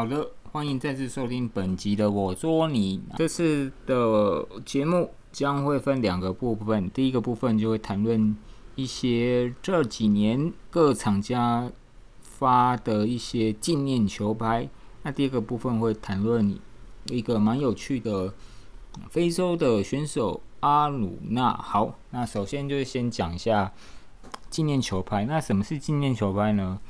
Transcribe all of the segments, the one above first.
好的，欢迎再次收听本集的我捉你。这次的节目将会分两个部分，第一个部分就会谈论一些这几年各厂家发的一些纪念球拍。那第二个部分会谈论一个蛮有趣的非洲的选手阿鲁纳。好，那首先就是先讲一下纪念球拍。那什么是纪念球拍呢？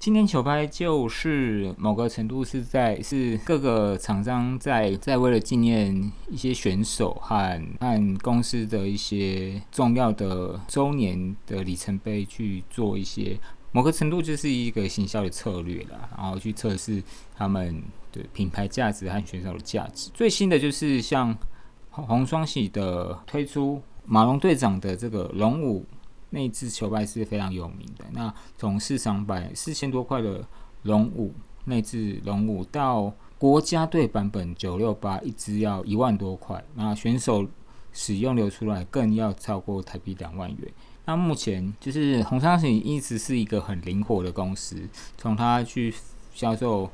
纪念球拍就是某个程度是在是各个厂商在在为了纪念一些选手和和公司的一些重要的周年的里程碑去做一些某个程度就是一个行销的策略啦，然后去测试他们的品牌价值和选手的价值。最新的就是像红双喜的推出马龙队长的这个龙五。那支球拍是非常有名的。那从市场版四千多块的龙五那支龙五，到国家队版本九六八一支要一万多块，那选手使用流出来更要超过台币两万元。那目前就是红商行一直是一个很灵活的公司，从它去销售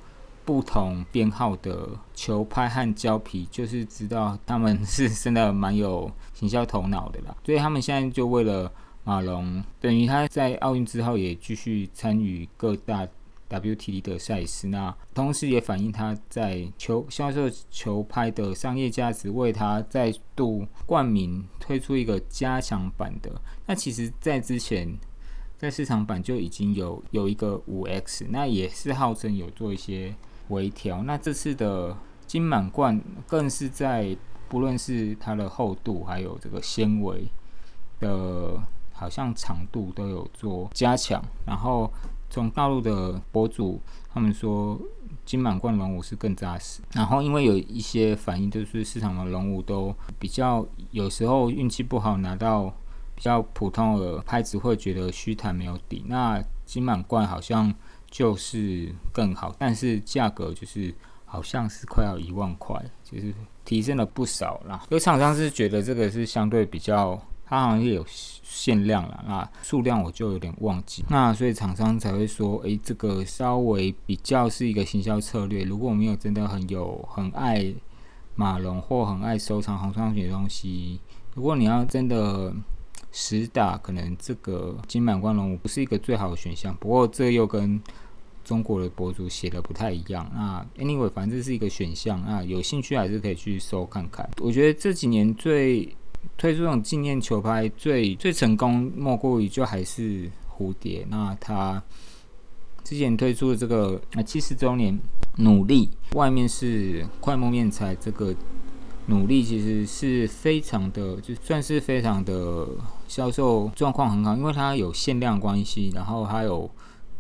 不同编号的球拍和胶皮，就是知道他们是 真的蛮有行销头脑的啦。所以他们现在就为了马龙等于他在奥运之后也继续参与各大 WTT 的赛事，那同时也反映他在球销售球拍的商业价值，为他再度冠名推出一个加强版的。那其实，在之前在市场版就已经有有一个五 X，那也是号称有做一些微调。那这次的金满贯更是在不论是它的厚度还有这个纤维的。好像长度都有做加强，然后从大陆的博主他们说金满贯龙五是更扎实，然后因为有一些反应，就是市场的龙五都比较有时候运气不好拿到比较普通的拍子会觉得虚弹没有底，那金满贯好像就是更好，但是价格就是好像是快要一万块，就是提升了不少啦。有厂商是觉得这个是相对比较。它好像也有限量了，那数量我就有点忘记。那所以厂商才会说，诶，这个稍微比较是一个行销策略。如果我没有真的很有很爱马龙或很爱收藏红双喜的东西，如果你要真的实打，可能这个金满光龙不是一个最好的选项。不过这又跟中国的博主写的不太一样。那 anyway，反正是一个选项。那有兴趣还是可以去搜看看。我觉得这几年最。推出这种纪念球拍最最成功，莫过于就还是蝴蝶。那它之前推出的这个啊七十周年努力，外面是快木面材，这个努力其实是非常的，就算是非常的销售状况很好，因为它有限量关系，然后还有。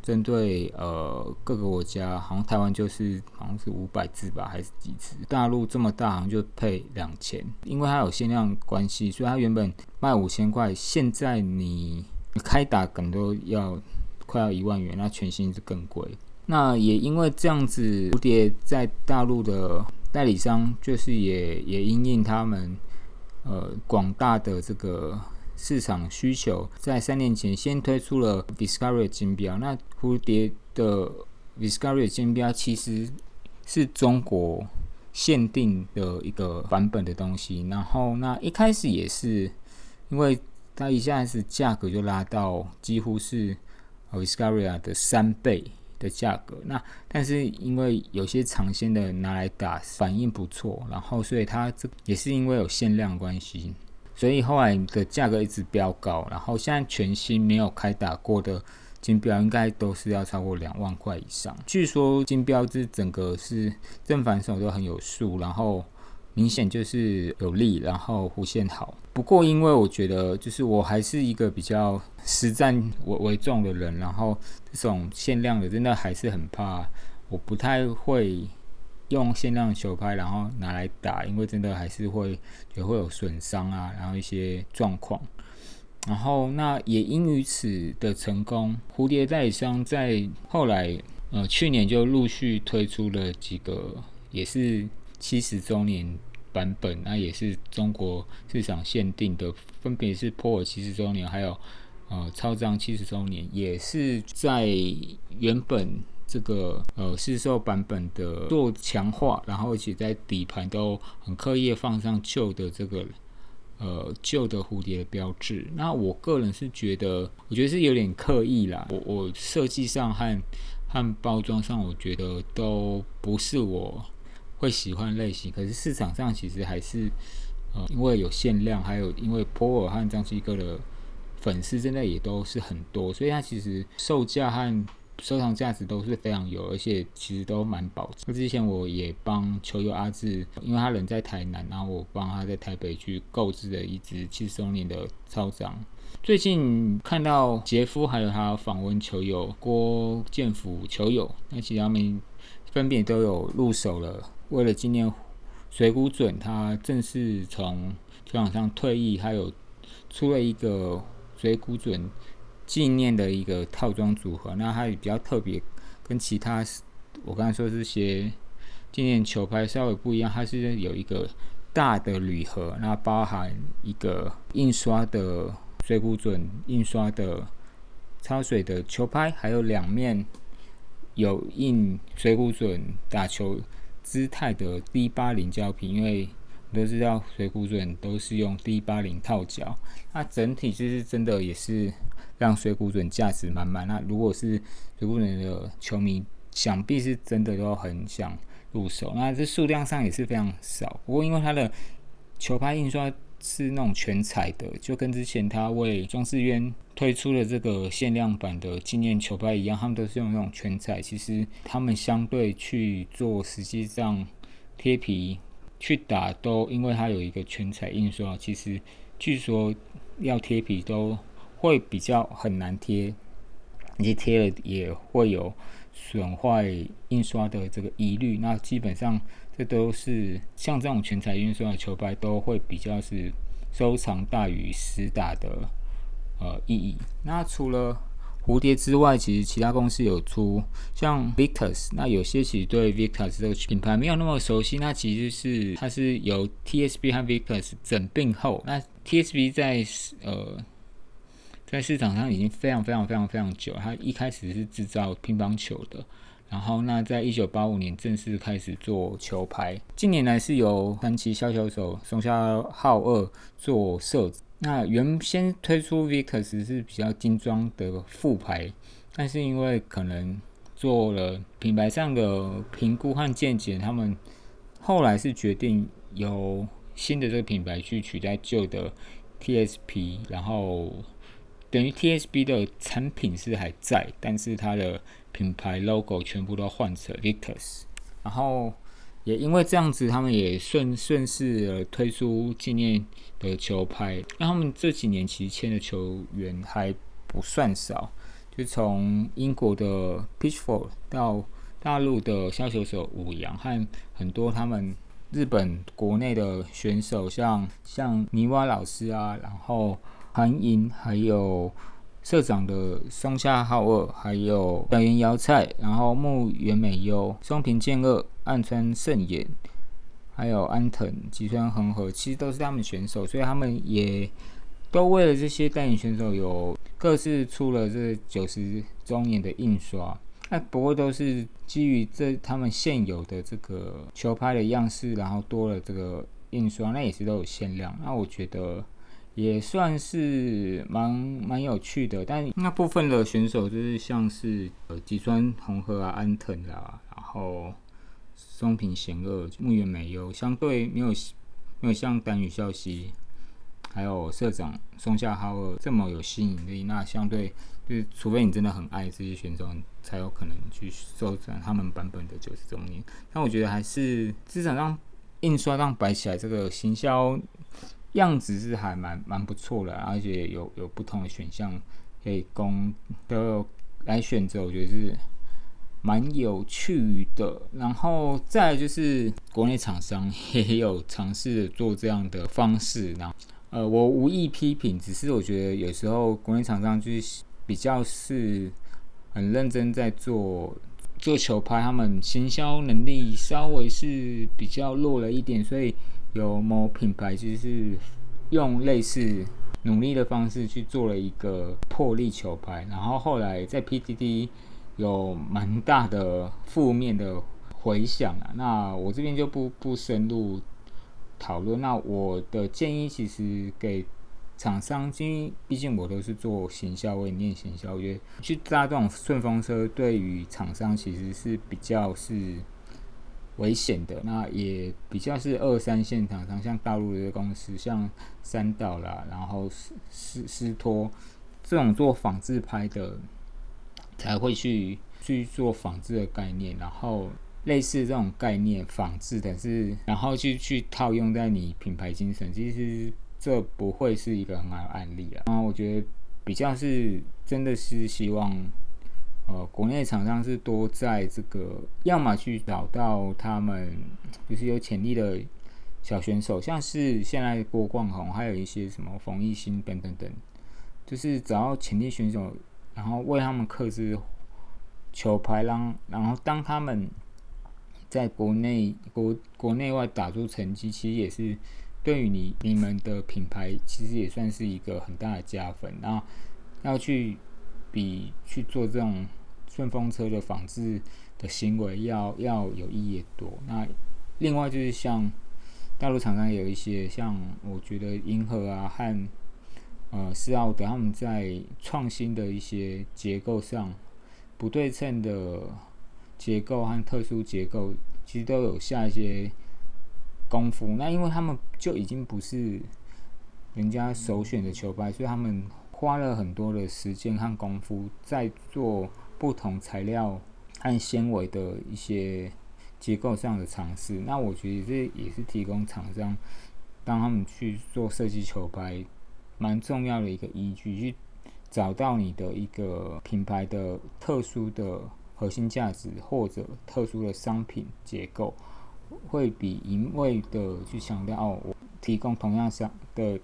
针对呃各个国家，好像台湾就是好像是五百字吧，还是几字？大陆这么大，好像就配两千，因为它有限量关系，所以它原本卖五千块，现在你开打可能都要快要一万元，那全新是更贵。那也因为这样子，蝴蝶在大陆的代理商就是也也因应他们呃广大的这个。市场需求在三年前先推出了 Viscaria 金标，那蝴蝶的 Viscaria 金标其实是中国限定的一个版本的东西。然后那一开始也是，因为它一下子价格就拉到几乎是 Viscaria 的三倍的价格。那但是因为有些尝鲜的拿来打反应不错，然后所以它这也是因为有限量关系。所以后来的价格一直飙高，然后现在全新没有开打过的金标应该都是要超过两万块以上。据说金标这整个是正反手都很有数，然后明显就是有力，然后弧线好。不过因为我觉得就是我还是一个比较实战为为重的人，然后这种限量的真的还是很怕，我不太会。用限量球拍，然后拿来打，因为真的还是会也会有损伤啊，然后一些状况。然后那也因于此的成功，蝴蝶代理商在后来呃去年就陆续推出了几个，也是七十周年版本，那也是中国市场限定的，分别是波尔七十周年，还有呃超张七十周年，也是在原本。这个呃市售版本的做强化，然后而且在底盘都很刻意放上旧的这个呃旧的蝴蝶的标志。那我个人是觉得，我觉得是有点刻意啦。我我设计上和和包装上，我觉得都不是我会喜欢类型。可是市场上其实还是呃因为有限量，还有因为波尔和张继科的粉丝真的也都是很多，所以它其实售价和收藏价值都是非常有，而且其实都蛮保值。之前我也帮球友阿志，因为他人在台南，然后我帮他在台北去购置了一只七十周年的超长。最近看到杰夫还有他访问球友郭建福球友，那其他们分别都有入手了。为了纪念水谷准，他正式从球场上退役，还有出了一个水谷准。纪念的一个套装组合，那它也比较特别，跟其他我刚才说这些纪念球拍稍微不一样，它是有一个大的铝盒，那包含一个印刷的水谷准印刷的超水的球拍，还有两面有印水谷准打球姿态的 D 八零胶皮，因为都知道水谷准都是用 D 八零套胶，那整体就是真的也是。让水谷隼价值满满。那如果是水谷隼的球迷，想必是真的都很想入手。那这数量上也是非常少。不过因为它的球拍印刷是那种全彩的，就跟之前他为庄士渊推出的这个限量版的纪念球拍一样，他们都是用那种全彩。其实他们相对去做实际上贴皮去打，都因为它有一个全彩印刷，其实据说要贴皮都。会比较很难贴，你贴了也会有损坏印刷的这个疑虑。那基本上这都是像这种全彩印刷的球拍都会比较是收藏大于实打的呃意义。那除了蝴蝶之外，其实其他公司有出像 Victus，那有些其实对 Victus 这个品牌没有那么熟悉。那其实是它是由 TSB 和 Victus 整并后，那 TSB 在呃。在市场上已经非常非常非常非常久。它一开始是制造乒乓球的，然后那在一九八五年正式开始做球拍。近年来是由传奇削球手松下浩二做设计。那原先推出 Vicus 是比较精装的副牌，但是因为可能做了品牌上的评估和见解，他们后来是决定由新的这个品牌去取代旧的 TSP，然后。等于 TSB 的产品是还在，但是它的品牌 logo 全部都换成 Victus，然后也因为这样子，他们也顺顺势推出纪念的球拍。那他们这几年其实签的球员还不算少，就从英国的 Pitchfork 到大陆的销球手武阳和很多他们日本国内的选手，像像泥瓦老师啊，然后。韩银，还有社长的松下浩二，还有小原遥菜，然后木原美优、松平健二、岸川圣也，还有安藤吉川恒河，其实都是他们选手，所以他们也都为了这些代言选手有各自出了这九十周年的印刷。那不过都是基于这他们现有的这个球拍的样式，然后多了这个印刷，那也是都有限量。那我觉得。也算是蛮蛮有趣的，但那部分的选手就是像是呃吉川红河啊、安藤啊，然后松平贤二、木原美优，相对没有没有像丹羽孝希还有社长松下浩二这么有吸引力。那相对就是除非你真的很爱这些选手，才有可能去收藏他们版本的九十周年。但我觉得还是资产上印刷让摆起来这个行销。样子是还蛮蛮不错的，而且有有不同的选项可以供都来选择，我觉得是蛮有趣的。然后再就是国内厂商也有尝试做这样的方式，然后呃，我无意批评，只是我觉得有时候国内厂商就是比较是很认真在做做球拍，他们行销能力稍微是比较弱了一点，所以。有某品牌其实是用类似努力的方式去做了一个破例球拍，然后后来在 PTT 有蛮大的负面的回响啊。那我这边就不不深入讨论。那我的建议其实给厂商，因为毕竟我都是做行销，我也念行销，因为去搭这种顺风车，对于厂商其实是比较是。危险的，那也比较是二三线厂商，像大陆的公司，像三岛啦，然后斯斯斯托这种做仿制拍的，才会去去做仿制的概念，然后类似这种概念仿制的是，然后去去套用在你品牌精神，其实这不会是一个很好的案例啊。我觉得比较是真的是希望。呃，国内厂商是多在这个，要么去找到他们就是有潜力的小选手，像是现在郭冠宏，还有一些什么冯艺兴等等等，就是找到潜力选手，然后为他们克制球拍，让然后当他们在国内国国内外打出成绩，其实也是对于你你们的品牌，其实也算是一个很大的加分。然后要去。比去做这种顺风车的仿制的行为要要有意义多。那另外就是像大陆厂商有一些像我觉得银河啊和呃斯奥德他们在创新的一些结构上不对称的结构和特殊结构，其实都有下一些功夫。那因为他们就已经不是人家首选的球拍，所以他们。花了很多的时间和功夫在做不同材料和纤维的一些结构上的尝试。那我觉得这也是提供厂商当他们去做设计球拍蛮重要的一个依据，去找到你的一个品牌的特殊的核心价值或者特殊的商品结构，会比一味的去强调哦，我提供同样商的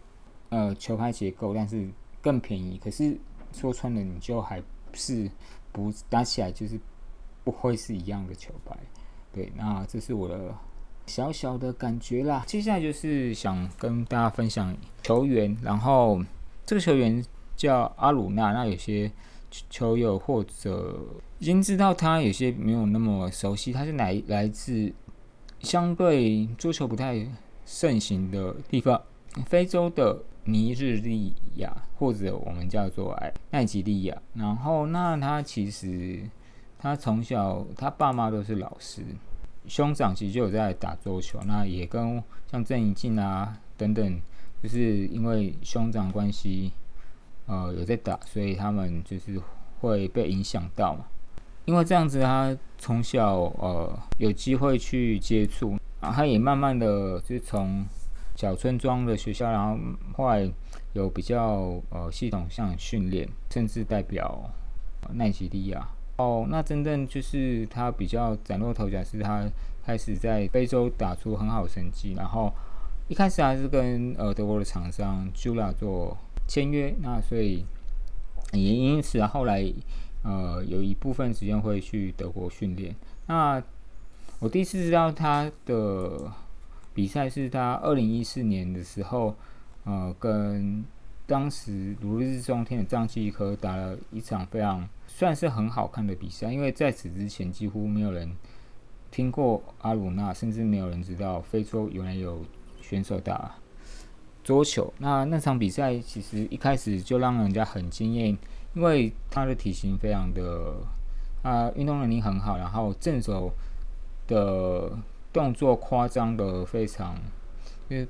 呃球拍结构，但是。更便宜，可是说穿了，你就还是不打起来就是不会是一样的球拍。对，那这是我的小小的感觉啦。接下来就是想跟大家分享球员，然后这个球员叫阿鲁纳。那有些球友或者已经知道他，有些没有那么熟悉。他是来来自相对足球不太盛行的地方，非洲的。尼日利亚，或者我们叫做哎奈及利亚。然后，那他其实他从小他爸妈都是老师，兄长其实就有在打桌球。那也跟像郑怡静啊等等，就是因为兄长关系，呃有在打，所以他们就是会被影响到嘛。因为这样子，他从小呃有机会去接触，啊，他也慢慢的就从。小村庄的学校，然后后来有比较呃系统性训练，甚至代表奈及利亚。哦，那真正就是他比较崭露头角，是他开始在非洲打出很好成绩。然后一开始还是跟呃德国的厂商 Jula 做签约，那所以也因此，后来呃有一部分时间会去德国训练。那我第一次知道他的。比赛是他二零一四年的时候，呃，跟当时如日中天的张继科打了一场非常算是很好看的比赛。因为在此之前几乎没有人听过阿鲁纳，甚至没有人知道非洲原来有选手打桌球。那那场比赛其实一开始就让人家很惊艳，因为他的体型非常的，啊，运动能力很好，然后正手的。动作夸张的非常，因为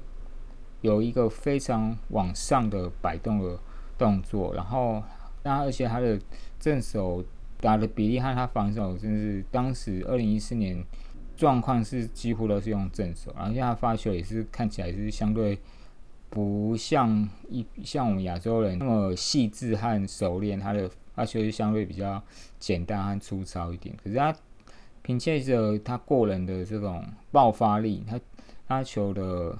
有一个非常往上的摆动的动作，然后那而且他的正手打的比例和他防守，真是当时二零一四年状况是几乎都是用正手，然后他发球也是看起来是相对不像一像我们亚洲人那么细致和熟练，他的发球就相对比较简单和粗糙一点，可是他。凭借着他过人的这种爆发力，他他球的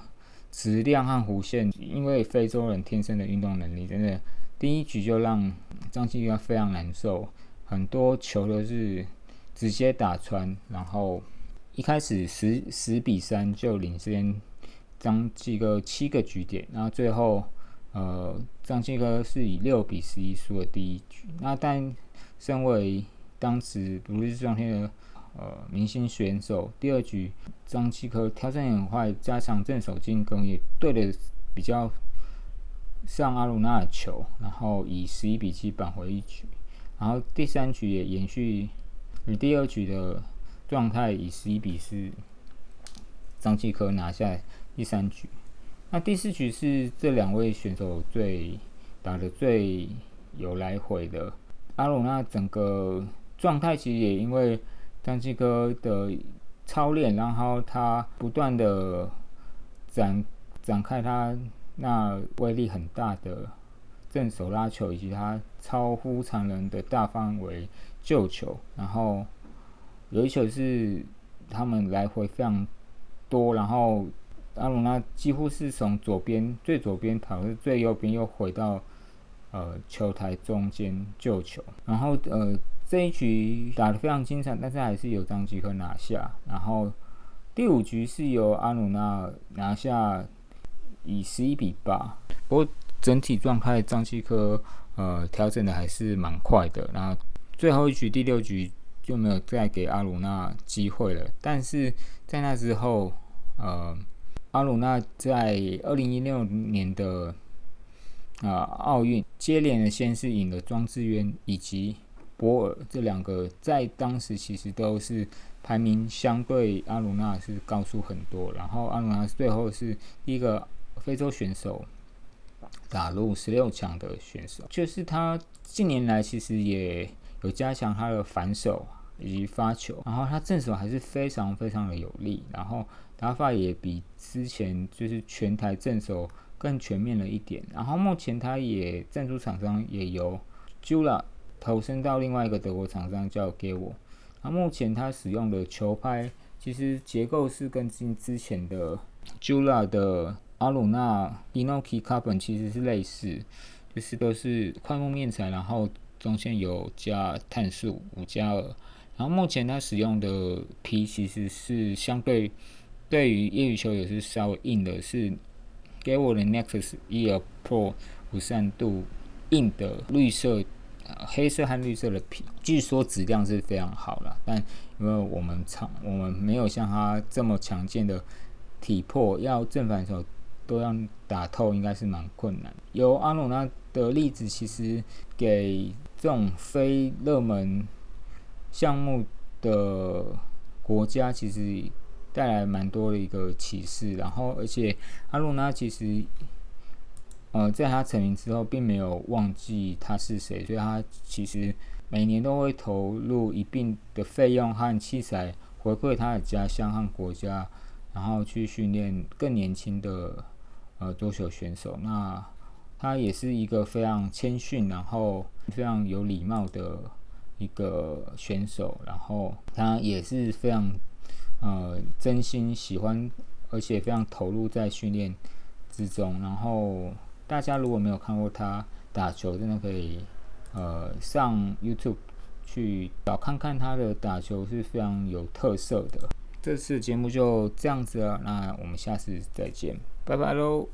质量和弧线，因为非洲人天生的运动能力，真的第一局就让张继科非常难受，很多球都是直接打穿，然后一开始十十比三就领先张继科七个局点，然后最后呃张继科是以六比十一输了第一局，那但身为当时如日中天的呃明星选手。第二局张继科挑战很快，加强正手进攻，也对的比较上阿鲁纳的球，然后以十一比七扳回一局。然后第三局也延续与第二局的状态，以十一比四，张继科拿下第三局。那第四局是这两位选手最打的最有来回的。阿鲁纳整个状态其实也因为张继科的操练，然后他不断的展展开他那威力很大的。正手拉球以及他超乎常人的大范围救球，然后有一球是他们来回非常多，然后阿隆纳几乎是从左边最左边跑到最右边，又回到呃球台中间救球，然后呃这一局打得非常精彩，但是还是由张继科拿下，然后第五局是由阿鲁纳拿下，以十一比八，不过。整体状态，张继科呃调整的还是蛮快的。那最后一局第六局就没有再给阿鲁纳机会了。但是在那之后，呃，阿鲁纳在二零一六年的啊奥运接连的先是赢了庄智渊以及博尔这两个，在当时其实都是排名相对阿鲁纳是高出很多。然后阿鲁纳最后是一个非洲选手。打入十六强的选手，就是他近年来其实也有加强他的反手以及发球，然后他正手还是非常非常的有力，然后打法也比之前就是全台正手更全面了一点。然后目前他也赞助厂商也由 Jula 投身到另外一个德国厂商叫 Gewo，。那目前他使用的球拍其实结构是跟之之前的 Jula 的。阿鲁纳 Inoki Carbon 其实是类似，就是都是快木面材，然后中线有加碳素五加二，然后目前它使用的皮其实是相对对于业余球也是稍微硬的，是给我的 Nexus Ear Pro 五三度硬的绿色、黑色和绿色的皮，据说质量是非常好了，但因为我们厂我们没有像它这么强健的体魄，要正反手。都要打透，应该是蛮困难。由阿努纳的例子，其实给这种非热门项目的国家，其实带来蛮多的一个启示。然后，而且阿鲁纳其实，呃，在他成名之后，并没有忘记他是谁，所以他其实每年都会投入一定的费用和器材，回馈他的家乡和国家，然后去训练更年轻的。呃，桌球选手，那他也是一个非常谦逊，然后非常有礼貌的一个选手，然后他也是非常呃真心喜欢，而且非常投入在训练之中。然后大家如果没有看过他打球，真的可以呃上 YouTube 去找看看他的打球是非常有特色的。这次节目就这样子了，那我们下次再见。拜拜喽。